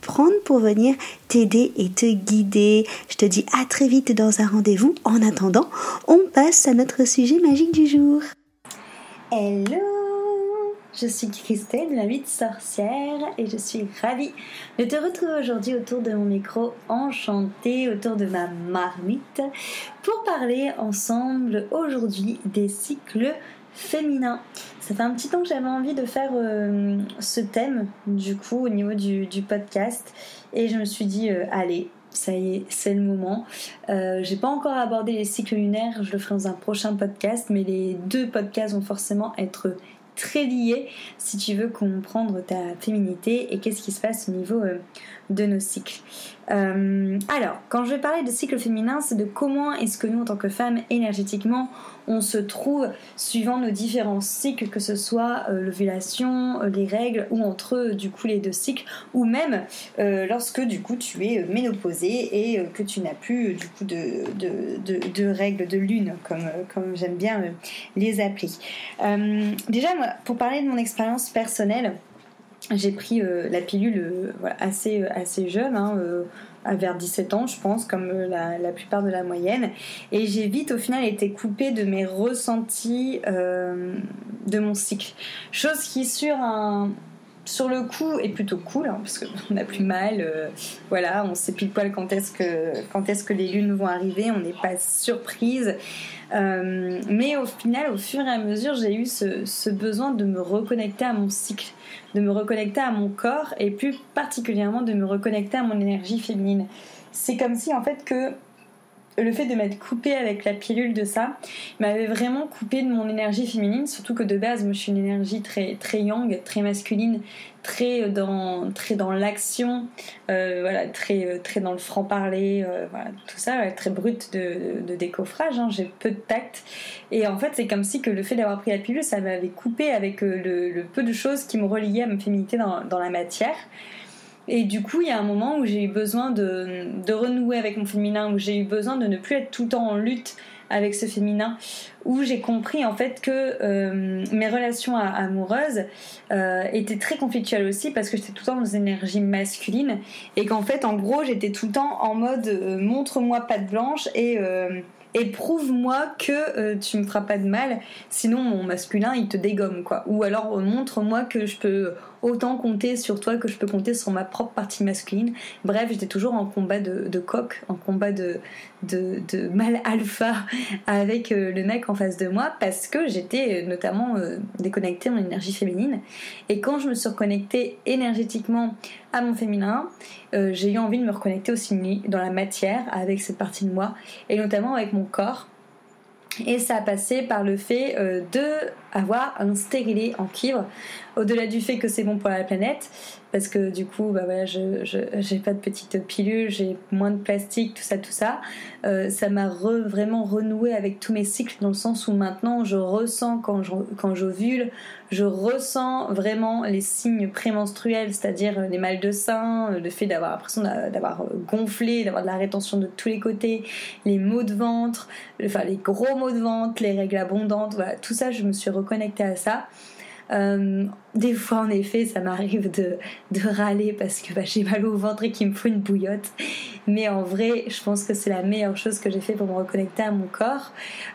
prendre pour venir t'aider et te guider. Je te dis à très vite dans un rendez-vous. En attendant, on passe à notre sujet magique du jour. Hello Je suis Christelle la de sorcière et je suis ravie de te retrouver aujourd'hui autour de mon micro enchanté, autour de ma marmite, pour parler ensemble aujourd'hui des cycles féminins. Ça fait un petit temps que j'avais envie de faire euh, ce thème, du coup, au niveau du, podcast. Et je me suis dit, euh, allez, ça y est, c'est le moment. Euh, j'ai pas encore abordé les cycles lunaires, je le ferai dans un prochain podcast, mais les deux podcasts vont forcément être très liés si tu veux comprendre ta féminité et qu'est-ce qui se passe au niveau de nos cycles. alors, quand je vais parler de cycle féminin, c'est de comment est-ce que nous, en tant que femmes, énergétiquement, on se trouve suivant nos différents cycles, que ce soit euh, l'ovulation, euh, les règles ou entre du coup les deux cycles, ou même euh, lorsque du coup tu es ménopausée et que tu n'as plus du coup de, règles de lune, comme j'aime bien les appeler. déjà, pour parler de mon expérience personnelle, j'ai pris la pilule assez, assez jeune, hein, vers 17 ans, je pense, comme euh, la, plupart de la moyenne. Et j'ai vite, au final, été coupée de mes ressentis euh, de mon cycle. Chose qui, sur un, sur le coup est plutôt cool hein, parce qu'on n'a plus mal euh, voilà on sait pile poil quand est-ce que quand est-ce que les lunes vont arriver on n'est pas surprise euh, mais au final au fur et à mesure j'ai eu ce, ce, besoin de me reconnecter à mon cycle de me reconnecter à mon corps et plus particulièrement de me reconnecter à mon énergie féminine. C'est comme si en fait que le fait de m'être coupée avec la pilule de ça m'avait vraiment coupé de mon énergie féminine, surtout que de base, moi je suis une énergie très, très yang, très masculine, très dans, très dans l'action, euh, voilà, très, très dans le franc-parler, euh, tout ça, très brut de, décoffrage, hein, j'ai peu de tact. Et en fait, c'est comme si que le fait d'avoir pris la pilule, ça m'avait coupé avec euh, le, peu de choses qui me reliaient à ma féminité dans la matière. Et du coup, il y a un moment où j'ai eu besoin de, renouer avec mon féminin, où j'ai eu besoin de ne plus être tout le temps en lutte avec ce féminin, où j'ai compris en fait que euh, mes relations amoureuses euh, étaient très conflictuelles aussi parce que j'étais tout le temps dans une énergie masculine et qu'en fait, en gros, j'étais tout le temps en mode euh, montre-moi patte blanche et et prouve-moi que tu me feras pas de mal, sinon mon masculin il te dégomme quoi. Ou alors montre-moi que je peux autant compter sur toi que je peux compter sur ma propre partie masculine. Bref, j'étais toujours en combat de, coq, en combat de, de, de mal alpha avec euh, le mec en face de moi parce que j'étais notamment déconnectée de mon énergie féminine. Et quand je me suis reconnectée énergétiquement à mon féminin, euh, j'ai eu envie de me reconnecter aussi dans la matière avec cette partie de moi et notamment avec mon corps. Et ça a passé par le fait euh, de avoir un stérilet en cuivre, au-delà du fait que c'est bon pour la planète, parce que du coup, bah voilà, je j'ai pas de petites pilules, j'ai moins de plastique, tout ça, tout ça. Euh, ça m'a vraiment renoué avec tous mes cycles dans le sens où maintenant je ressens quand j'ovule, je ressens vraiment les signes prémenstruels, c'est-à-dire les mal de sein, le fait d'avoir l'impression d'avoir gonflé, d'avoir de la rétention de tous les côtés, les maux de ventre, enfin les gros maux de ventre, les règles abondantes, voilà, tout ça, je me suis reconnectée à ça. Euh, des fois, en effet, ça m'arrive de, de, râler parce que bah, j'ai mal au ventre et qu'il me faut une bouillotte. Mais en vrai, je pense que c'est la meilleure chose que j'ai fait pour me reconnecter à mon corps.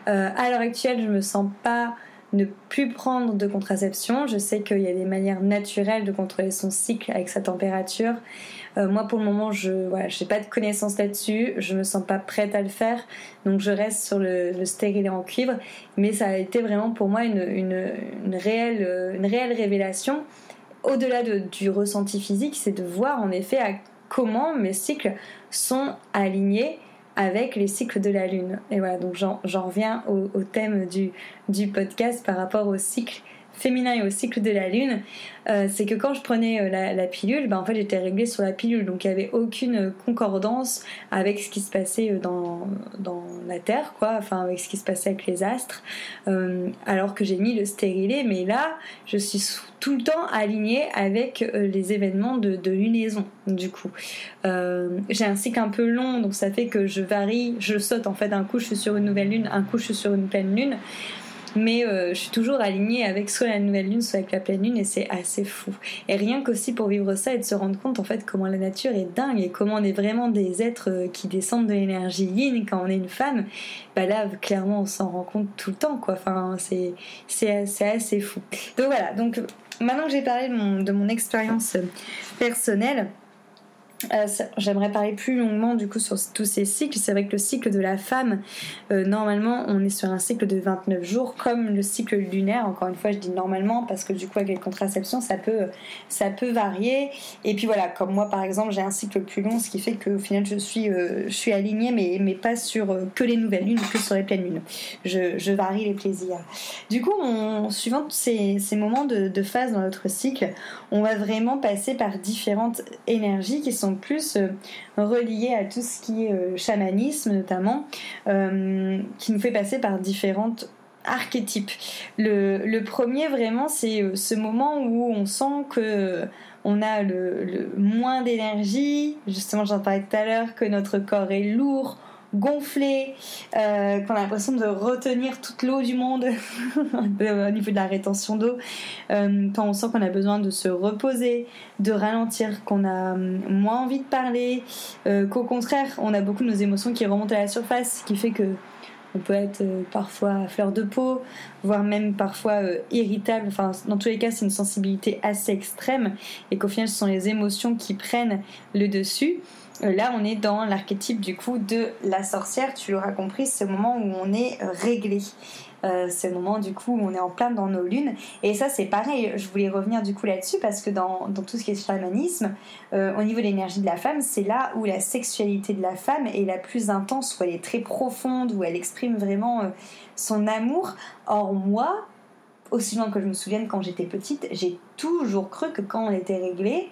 Euh, à l'heure actuelle, je me sens pas ne plus prendre de contraception. Je sais qu'il y a des manières naturelles de contrôler son cycle avec sa température. Euh, moi, pour le moment, je n'ai pas de connaissances là-dessus. Je me sens pas prête à le faire, donc je reste sur le, le stérilet en cuivre. Mais ça a été vraiment pour moi une, une, réelle, une réelle révélation. Au-delà du ressenti physique, c'est de voir en effet à comment mes cycles sont alignés avec les cycles de la Lune. Et voilà, donc j'en reviens au, thème du, du podcast par rapport au cycle féminin et au cycle de la lune, euh, c'est que quand je prenais euh, la, pilule, ben, en fait j'étais réglée sur la pilule, donc il n'y avait aucune concordance avec ce qui se passait euh, dans, la Terre, quoi, enfin avec ce qui se passait avec les astres, alors que j'ai mis le stérilet, mais là je suis tout le temps alignée avec les événements de, de, lunaison, du coup. j'ai un cycle un peu long, donc ça fait que je varie, je saute en fait, un coup je suis sur une nouvelle lune, un coup je suis sur une pleine lune mais euh, je suis toujours alignée avec soit la nouvelle lune, soit avec la pleine lune, et c'est assez fou. Et rien qu'aussi pour vivre ça et de se rendre compte en fait comment la nature est dingue et comment on est vraiment des êtres euh, qui descendent de l'énergie yin quand on est une femme, bah là clairement on s'en rend compte tout le temps quoi. Enfin c'est assez fou. Donc voilà. Donc maintenant que j'ai parlé de mon, de mon expérience personnelle. Euh, j'aimerais parler plus longuement du coup sur tous ces cycles. C'est vrai que le cycle de la femme, euh, normalement, on est sur un cycle de 29 jours, comme le cycle lunaire. Encore une fois, je dis normalement parce que du coup, avec les contraceptions, ça peut, ça peut varier. Et puis voilà, comme moi par exemple, j'ai un cycle plus long, ce qui fait qu'au final, je suis, euh, je suis alignée, mais, mais pas sur que les nouvelles lunes, que sur les pleines lunes. Je, je varie les plaisirs. Du coup, on, suivant ces, moments de, de phase dans notre cycle, on va vraiment passer par différentes énergies qui sont plus euh, reliés à tout ce qui est euh, chamanisme notamment, euh, qui nous fait passer par différentes archétypes. Le, premier vraiment c'est ce moment où on sent que on a le moins d'énergie, justement j'en parlais tout à l'heure, que notre corps est lourd, gonflé, euh, qu'on a l'impression de retenir toute l'eau du monde au niveau de la rétention d'eau, euh, quand on sent qu'on a besoin de se reposer, de ralentir, qu'on a moins envie de parler, euh, qu'au contraire, on a beaucoup de nos émotions qui remontent à la surface, ce qui fait que on peut être parfois à fleur de peau, voire même parfois irritable. Enfin, dans tous les cas, c'est une sensibilité assez extrême et qu'au final, ce sont les émotions qui prennent le dessus. Euh, là, on est dans l'archétype du coup de la sorcière. Tu l'auras compris, c'est le moment où on est réglé. Euh, c'est le moment du coup où on est en plein dans nos lunes. Et ça, c'est pareil. Je voulais revenir du coup là-dessus parce que dans, tout ce qui est chamanisme, euh, au niveau de l'énergie de la femme, c'est là où la sexualité de la femme est la plus intense, où elle est très profonde, où elle exprime vraiment son amour. Or, moi, aussi loin que je me souvienne quand j'étais petite, j'ai toujours cru que quand on était réglé,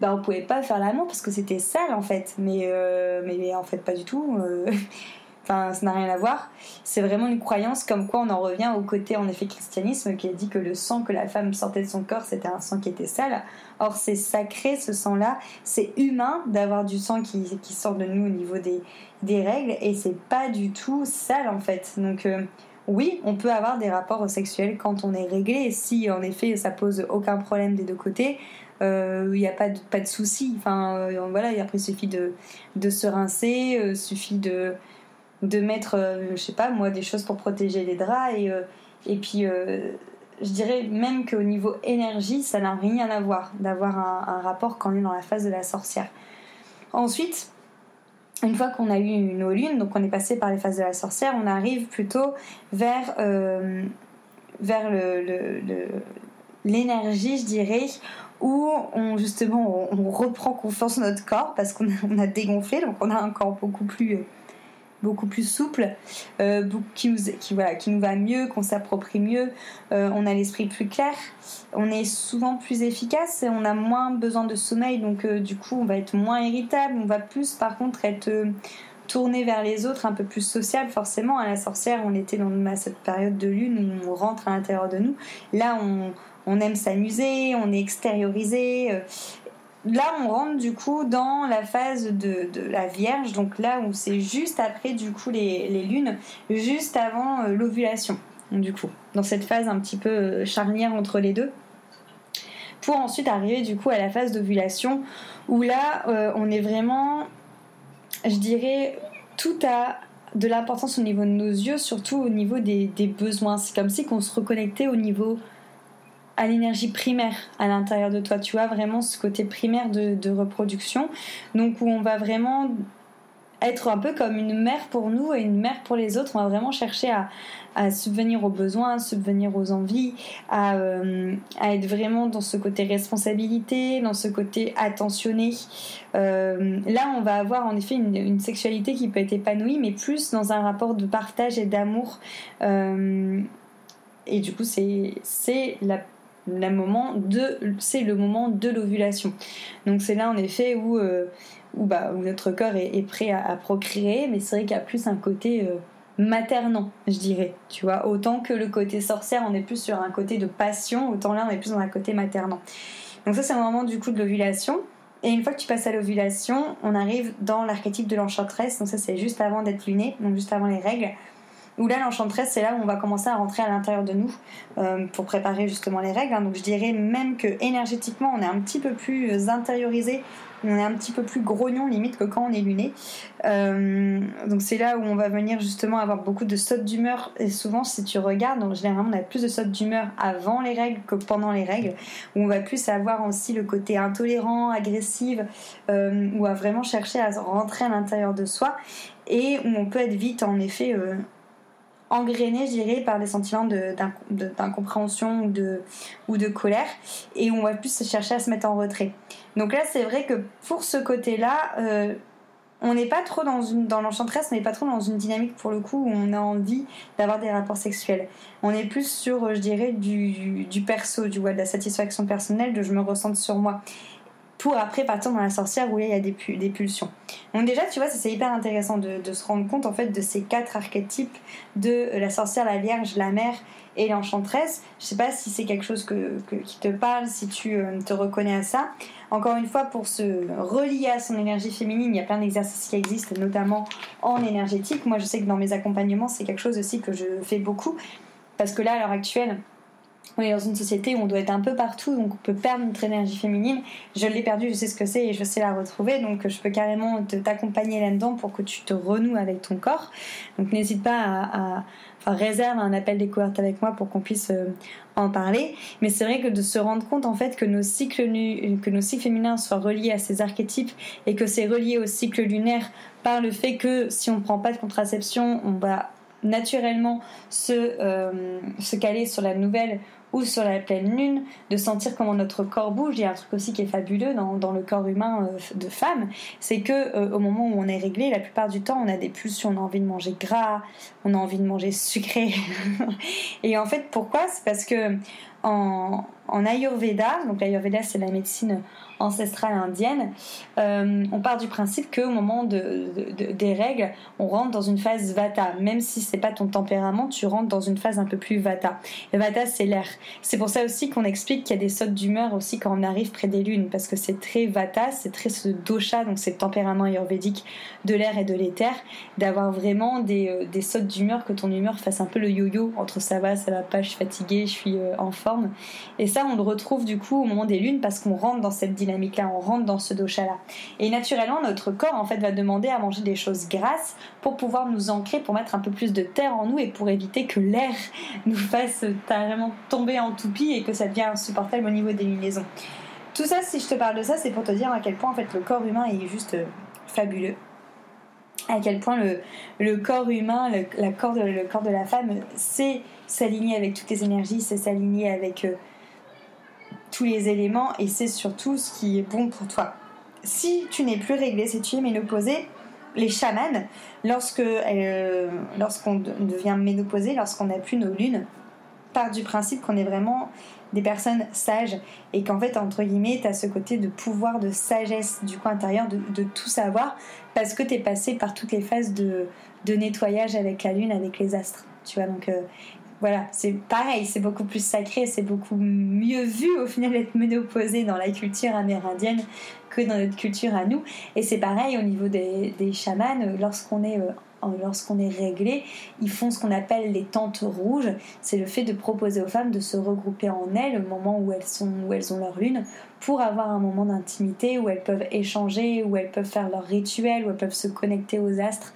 bah, on pouvait pas faire l'amour parce que c'était sale en fait. Mais, euh, mais en fait, pas du tout. Euh. enfin, ça n'a rien à voir. C'est vraiment une croyance comme quoi on en revient au côté, en effet, christianisme qui a dit que le sang que la femme sortait de son corps, c'était un sang qui était sale. Or, c'est sacré ce sang-là. C'est humain d'avoir du sang qui, qui, sort de nous au niveau des, des règles et c'est pas du tout sale en fait. Donc, euh, oui, on peut avoir des rapports sexuels quand on est réglé, si en effet ça pose aucun problème des deux côtés il n'y a pas de, pas de souci. Enfin, euh, voilà, après, il suffit de, de se rincer, il euh, suffit de, mettre, je sais pas, moi, des choses pour protéger les draps. Et, puis, je dirais même qu'au niveau énergie, ça n'a rien à voir d'avoir un, rapport quand on est dans la phase de la sorcière. Ensuite, une fois qu'on a eu nos lunes, donc on est passé par les phases de la sorcière, on arrive plutôt vers, vers l'énergie, le, je dirais, où on justement on, reprend confiance en notre corps parce qu'on a, dégonflé, donc on a un corps beaucoup plus euh, beaucoup plus souple, euh, qui, nous, qui, voilà, qui nous va mieux, qu'on s'approprie mieux, euh, on a l'esprit plus clair, on est souvent plus efficace et on a moins besoin de sommeil, donc du coup on va être moins irritable, on va plus par contre être tourné vers les autres, un peu plus sociable forcément. À la sorcière, on était dans cette période de lune où on rentre à l'intérieur de nous. Là, on, on aime s'amuser, on est extériorisé. Euh, là, on rentre du coup dans la phase de, la Vierge, donc là où c'est juste après du coup les, lunes, juste avant euh, l'ovulation, du coup, dans cette phase un petit peu euh, charnière entre les deux, pour ensuite arriver du coup à la phase d'ovulation où là on est vraiment, je dirais, tout à de l'importance au niveau de nos yeux, surtout au niveau des, besoins. C'est comme si qu'on se reconnectait au niveau à l'énergie primaire à l'intérieur de toi. Tu vois vraiment ce côté primaire de, reproduction. Donc où on va vraiment être un peu comme une mère pour nous et une mère pour les autres. On va vraiment chercher à, subvenir aux besoins, subvenir aux envies, à, euh, à, être vraiment dans ce côté responsabilité, dans ce côté attentionné. Euh, là, on va avoir en effet une, sexualité qui peut être épanouie, mais plus dans un rapport de partage et d'amour. Euh, et du coup, c'est la la moment de c'est le moment de l'ovulation donc c'est là en effet où où, bah, où notre corps est, prêt à, procréer, mais c'est vrai qu'il y a plus un côté euh, maternant, je dirais. Tu vois, autant que le côté sorcière, on est plus sur un côté de passion, autant là, on est plus dans un côté maternant. Donc ça, c'est un moment du coup de l'ovulation. Et une fois que tu passes à l'ovulation, on arrive dans l'archétype de l'enchantresse. Donc ça, c'est juste avant d'être luné, donc juste avant les règles. Où là, l'enchantresse, c'est là où on va commencer à rentrer à l'intérieur de nous euh, pour préparer justement les règles. Hein. Donc je dirais même que énergétiquement, on est un petit peu plus intériorisé on est un petit peu plus grognon limite que quand on est luné. Euh, donc c'est là où on va venir justement avoir beaucoup de sautes d'humeur. Et souvent, si tu regardes, donc généralement on a plus de sautes d'humeur avant les règles que pendant les règles, où on va plus avoir aussi le côté intolérant, agressif, euh, ou à vraiment chercher à rentrer à l'intérieur de soi, et où on peut être vite en effet euh, engrainé, je dirais, par des sentiments d'incompréhension ou de, colère, et on va plus chercher à se mettre en retrait. Donc là, c'est vrai que pour ce côté-là, euh, on n'est pas trop dans, une, dans l'enchantresse, on n'est pas trop dans une dynamique pour le coup où on a envie d'avoir des rapports sexuels. On est plus sur, je dirais, du, du perso, du, de la satisfaction personnelle, de je me ressens sur moi pour après partir dans la sorcière où il y a des, pulsions. Donc déjà, tu vois, c'est hyper intéressant de, se rendre compte en fait de ces quatre archétypes de la sorcière, la vierge, la mère et l'enchanteresse. Je sais pas si c'est quelque chose qui te parle, si tu euh, te reconnais à ça. Encore une fois, pour se relier à son énergie féminine, il y a plein d'exercices qui existent, notamment en énergétique. Moi, je sais que dans mes accompagnements, c'est quelque chose aussi que je fais beaucoup, parce que là, à l'heure actuelle, on est dans une société où on doit être un peu partout, donc on peut perdre notre énergie féminine. Je l'ai perdue, je sais ce que c'est et je sais la retrouver, donc je peux carrément t'accompagner là-dedans pour que tu te renoues avec ton corps. Donc n'hésite pas à, enfin réserve un appel découverte avec moi pour qu'on puisse euh, en parler. Mais c'est vrai que de se rendre compte en fait que nos cycles que nos cycles féminins soient reliés à ces archétypes et que c'est relié au cycle lunaire par le fait que si on ne prend pas de contraception, on va naturellement se, euh, se caler sur la nouvelle ou sur la pleine lune, de sentir comment notre corps bouge. Il y a un truc aussi qui est fabuleux dans, dans le corps humain euh, de femme, c'est que euh, au moment où on est réglé, la plupart du temps, on a des pulsions, on a envie de manger gras, on a envie de manger sucré. et en fait, pourquoi? C'est parce que en, en Ayurveda, donc l'Ayurveda c'est la médecine ancestrale indienne, euh, on part du principe qu'au moment de, des règles, on rentre dans une phase vata. Même si c'est pas ton tempérament, tu rentres dans une phase un peu plus vata. Et vata, c'est l'air. C'est pour ça aussi qu'on explique qu'il y a des sautes d'humeur aussi quand on arrive près des lunes, parce que c'est très vata, c'est très ce dosha, donc c'est le tempérament ayurvédique de l'air et de l'éther, d'avoir vraiment des, euh, des sautes d'humeur, que ton humeur fasse un peu le yo-yo entre ça va, ça va pas, je suis fatiguée, je suis euh, en forme. Et ça, on le retrouve du coup au moment des lunes parce qu'on rentre dans cette dynamique-là, on rentre dans ce dosha-là. Et naturellement, notre corps en fait va demander à manger des choses grasses pour pouvoir nous ancrer, pour mettre un peu plus de terre en nous et pour éviter que l'air nous fasse carrément tomber en toupie et que ça devient insupportable au niveau des lunaisons. Tout ça, si je te parle de ça, c'est pour te dire à quel point en fait le corps humain est juste euh, fabuleux à quel point le, le corps humain, le, corps de, le corps de la femme, c'est s'aligner avec toutes les énergies, c'est s'aligner avec euh, tous les éléments et c'est surtout ce qui est bon pour toi. Si tu n'es plus réglé, si tu es ménopausée, les chamans, lorsque, euh, lorsqu'on devient ménopausée, lorsqu'on n'a plus nos lunes, part du principe qu'on est vraiment des personnes sages et qu'en fait, entre guillemets, tu as ce côté de pouvoir, de sagesse du coin intérieur, de, tout savoir parce que tu es passé par toutes les phases de, de, nettoyage avec la lune, avec les astres. Tu vois, donc euh, voilà, c'est pareil, c'est beaucoup plus sacré, c'est beaucoup mieux vu au final d'être ménopausé dans la culture amérindienne que dans notre culture à nous. Et c'est pareil au niveau des, chamans, lorsqu'on est euh, est réglé, ils font ce qu'on appelle les tentes rouges. C'est le fait de proposer aux femmes de se regrouper en elles au moment où elles, sont, où elles ont leur lune pour avoir un moment d'intimité où elles peuvent échanger, où elles peuvent faire leur rituel, où elles peuvent se connecter aux astres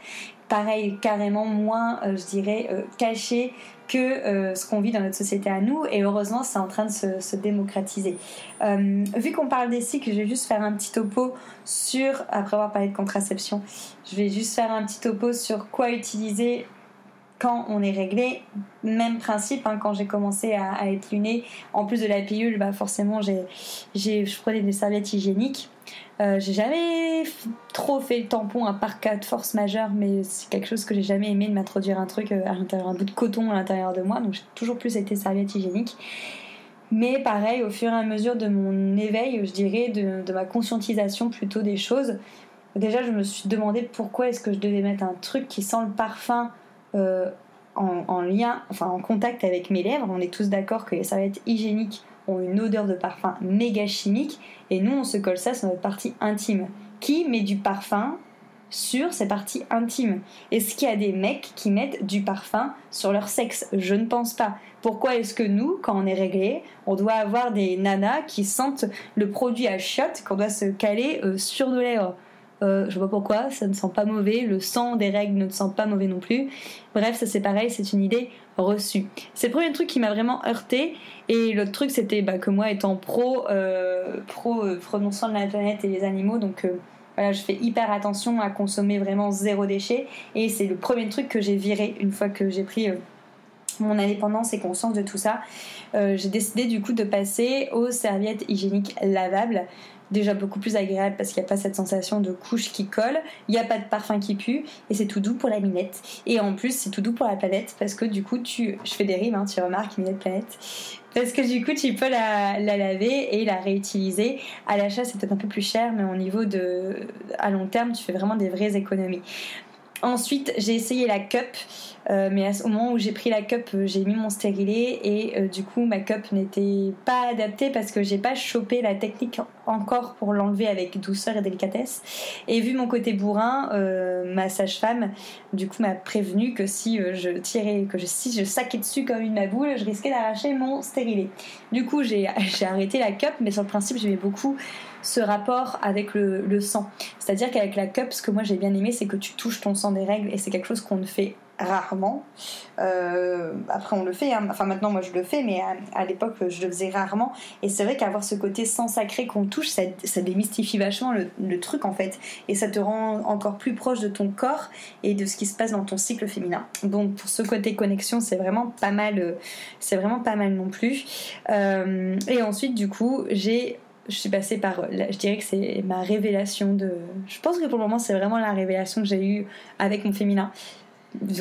pareil, carrément moins, je dirais, caché que ce qu'on vit dans notre société à nous. Et heureusement, c'est en train de se, démocratiser. vu qu'on parle des cycles, je vais juste faire un petit topo sur, après avoir parlé de contraception, je vais juste faire un petit topo sur quoi utiliser quand on est réglé, même principe, hein, quand j'ai commencé à, être lunée, en plus de la pilule, bah forcément, j'ai, je prenais des serviettes hygiéniques. Euh, j'ai jamais trop fait le tampon à part cas de force majeure, mais c'est quelque chose que j'ai jamais aimé de m'introduire un truc euh, à l'intérieur, un bout de coton à l'intérieur de moi, donc j'ai toujours plus été serviette hygiénique. Mais pareil, au fur et à mesure de mon éveil, je dirais, de, ma conscientisation plutôt des choses, déjà je me suis demandé pourquoi est-ce que je devais mettre un truc qui sent le parfum euh, en, lien, enfin en contact avec mes lèvres. On est tous d'accord que les serviettes hygiéniques ont une odeur de parfum méga chimique et nous on se colle ça sur notre partie intime. Qui met du parfum sur ses parties intimes? Est-ce qu'il y a des mecs qui mettent du parfum sur leur sexe? Je ne pense pas. Pourquoi est-ce que nous, quand on est réglé, on doit avoir des nanas qui sentent le produit à chiottes qu'on doit se caler euh, sur nos lèvres? Euh, je vois pourquoi, ça ne sent pas mauvais. Le sang des règles ne sent pas mauvais non plus. Bref, ça c'est pareil, c'est une idée reçue. C'est le premier truc qui m'a vraiment heurté. Et l'autre truc, c'était bah, que moi, étant pro, euh, pro euh, de la planète et les animaux, donc voilà, je fais hyper attention à consommer vraiment zéro déchet. Et c'est le premier truc que j'ai viré une fois que j'ai pris mon indépendance et conscience de tout ça, j'ai décidé du coup de passer aux serviettes hygiéniques lavables déjà beaucoup plus agréable parce qu'il n'y a pas cette sensation de couche qui colle, il n'y a pas de parfum qui pue et c'est tout doux pour la minette. Et en plus, c'est tout doux pour la planète parce que du coup, tu, je fais des rimes, hein, tu remarques, minette planète. Parce que du coup, tu peux la, la laver et la réutiliser. À l'achat, c'est peut-être un peu plus cher, mais au niveau de. à long terme, tu fais vraiment des vraies économies. Ensuite, j'ai essayé la cup. Euh, mais au moment où j'ai pris la cup, euh, j'ai mis mon stérilet et euh, du coup ma cup n'était pas adaptée parce que j'ai pas chopé la technique encore pour l'enlever avec douceur et délicatesse. Et vu mon côté bourrin, ma sage-femme du coup m'a prévenu que si je tirais, que si je saquais dessus comme une maboule, je risquais d'arracher mon stérilet. Du coup j'ai arrêté la cup, mais sur le principe j'aimais beaucoup ce rapport avec le, sang. C'est-à-dire qu'avec la cup, ce que moi j'ai bien aimé, c'est que tu touches ton sang des règles et c'est quelque chose qu'on ne fait rarement. Euh, après, on le fait, hein. enfin maintenant moi je le fais, mais à, l'époque je le faisais rarement. Et c'est vrai qu'avoir ce côté sang sacré qu'on touche, ça, démystifie vachement le, truc en fait. Et ça te rend encore plus proche de ton corps et de ce qui se passe dans ton cycle féminin. Donc pour ce côté connexion, c'est vraiment pas mal, euh, c'est vraiment pas mal non plus. Euh, et ensuite, du coup, j'ai je suis passée par, je dirais que c'est ma révélation de, je pense que pour le moment c'est vraiment la révélation que j'ai eue avec mon féminin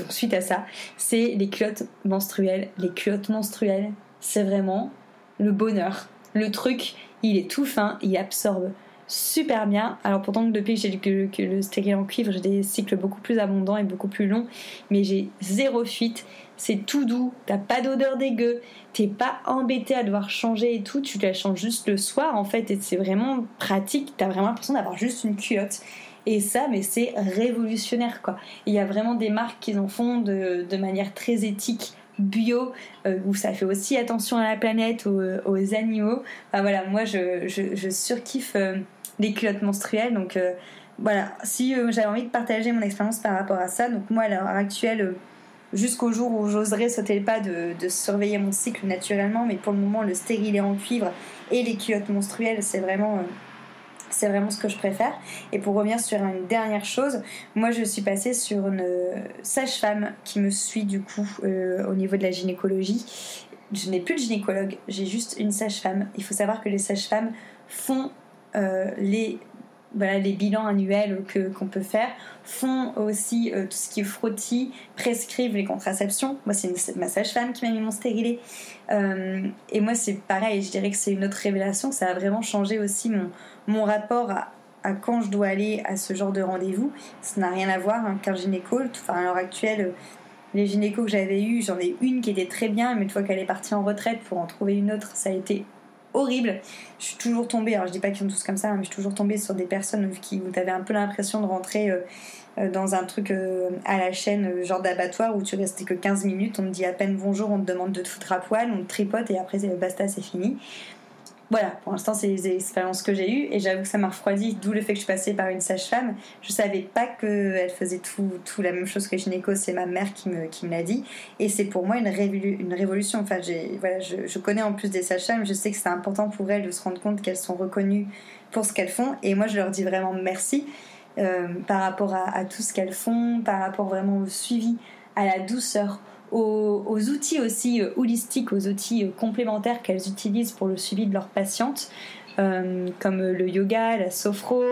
suite à ça, c'est les culottes menstruelles. Les culottes menstruelles, c'est vraiment le bonheur. Le truc, il est tout fin, il absorbe super bien. Alors pourtant depuis que j'ai que, que le stérilet en cuivre, j'ai des cycles beaucoup plus abondants et beaucoup plus longs, mais j'ai zéro fuite. C'est tout doux, t'as pas d'odeur dégueu, t'es pas embêté à devoir changer et tout, tu la changes juste le soir en fait et c'est vraiment pratique, t'as vraiment l'impression d'avoir juste une culotte. Et ça, mais c'est révolutionnaire quoi. Il y a vraiment des marques qui en font de, manière très éthique bio euh, où ça fait aussi attention à la planète, aux, animaux. Enfin, voilà, moi je surkiffe euh, les culottes menstruelles donc euh, voilà, si j'avais envie de partager mon expérience par rapport à ça, donc moi à l'heure actuelle jusqu'au jour où j'oserais sauter le pas de, surveiller mon cycle naturellement, mais pour le moment le stérilet en cuivre et les culottes menstruelles c'est vraiment c'est vraiment ce que je préfère. Et pour revenir sur une dernière chose, moi je suis passée sur une sage-femme qui me suit du coup euh, au niveau de la gynécologie. Je n'ai plus de gynécologue, j'ai juste une sage-femme. Il faut savoir que les sages-femmes font euh, les voilà, les bilans annuels que, qu'on peut faire, font aussi euh, tout ce qui est frottis, prescrivent les contraceptions. Moi, c'est ma sage-femme qui m'a mis mon stérilet. Euh, et moi, c'est pareil, je dirais que c'est une autre révélation. Ça a vraiment changé aussi mon, mon rapport à, quand je dois aller à ce genre de rendez-vous. Ça n'a rien à voir hein, qu'un gynéco. Enfin, à l'heure actuelle, les gynécos que j'avais eu, j'en ai une qui était très bien, mais une fois qu'elle est partie en retraite pour en trouver une autre, ça a été horrible. Je suis toujours tombée, alors je dis pas qu'ils sont tous comme ça, hein, mais je suis toujours tombée sur des personnes qui, où tu avais un peu l'impression de rentrer euh, euh, dans un truc euh, à la chaîne, genre d'abattoir, où tu restais que 15 minutes, on te dit à peine bonjour, on te demande de te foutre à poil, on te tripote et après basta, c'est fini. Voilà, pour l'instant, c'est les expériences que j'ai eues et j'avoue que ça m'a refroidi, d'où le fait que je passais par une sage-femme. Je savais pas qu'elle faisait tout, tout la même chose que gynéco, c'est ma mère qui me, qui me l'a dit. Et c'est pour moi une, une révolution. Enfin, voilà, je, connais en plus des sages-femmes, je sais que c'est important pour elles de se rendre compte qu'elles sont reconnues pour ce qu'elles font. Et moi, je leur dis vraiment merci euh, par rapport à tout ce qu'elles font, par rapport vraiment au suivi, à la douceur aux, outils aussi euh, holistiques, aux outils euh, complémentaires qu'elles utilisent pour le suivi de leurs patientes. Euh, comme le yoga, la sophro.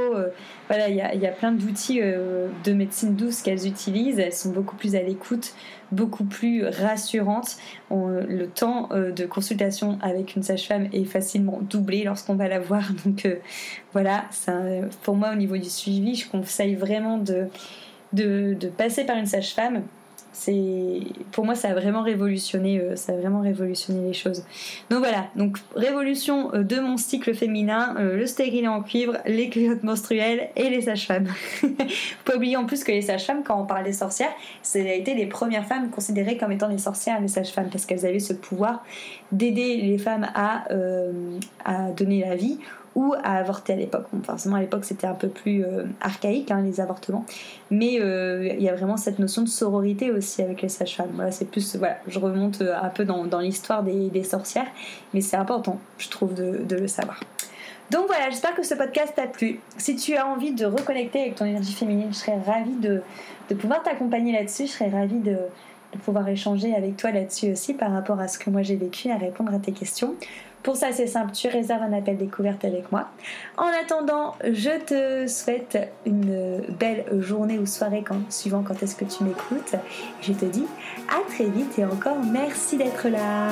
voilà, il y, a plein d'outils de médecine douce qu'elles utilisent. Elles sont beaucoup plus à l'écoute, beaucoup plus rassurantes. le temps de consultation avec une sage-femme est facilement doublé lorsqu'on va la voir. Donc voilà, pour moi au niveau du suivi, je conseille vraiment de, de passer par une sage-femme c'est pour moi ça a vraiment révolutionné euh, ça a vraiment révolutionné les choses. Donc voilà donc révolution euh, de mon cycle féminin euh, le stérilet en cuivre les culottes menstruelles et les sages-femmes. Pas oublier en plus que les sages-femmes quand on parle des sorcières ça a été les premières femmes considérées comme étant des sorcières les sages-femmes parce qu'elles avaient ce pouvoir d'aider les femmes à donner la vie ou à avorter à l'époque. forcément, à l'époque, c'était un peu plus euh, archaïque, hein, les avortements. Mais euh, il y a vraiment cette notion de sororité aussi avec les sages-femmes. Voilà, c'est plus, voilà, je remonte euh, un peu dans, l'histoire des, sorcières, mais c'est important, je trouve, de, de le savoir. Donc voilà, j'espère que ce podcast t'a plu. Si tu as envie de reconnecter avec ton énergie féminine, je serais ravie de, de pouvoir t'accompagner là-dessus. Je serais ravie de, de pouvoir échanger avec toi là-dessus aussi par rapport à ce que moi j'ai vécu, à répondre à tes questions. Pour ça, c'est simple, tu réserves un appel découverte avec moi. En attendant, je te souhaite une belle journée ou soirée quand, suivant quand est-ce que tu m'écoutes. Je te dis à très vite et encore merci d'être là.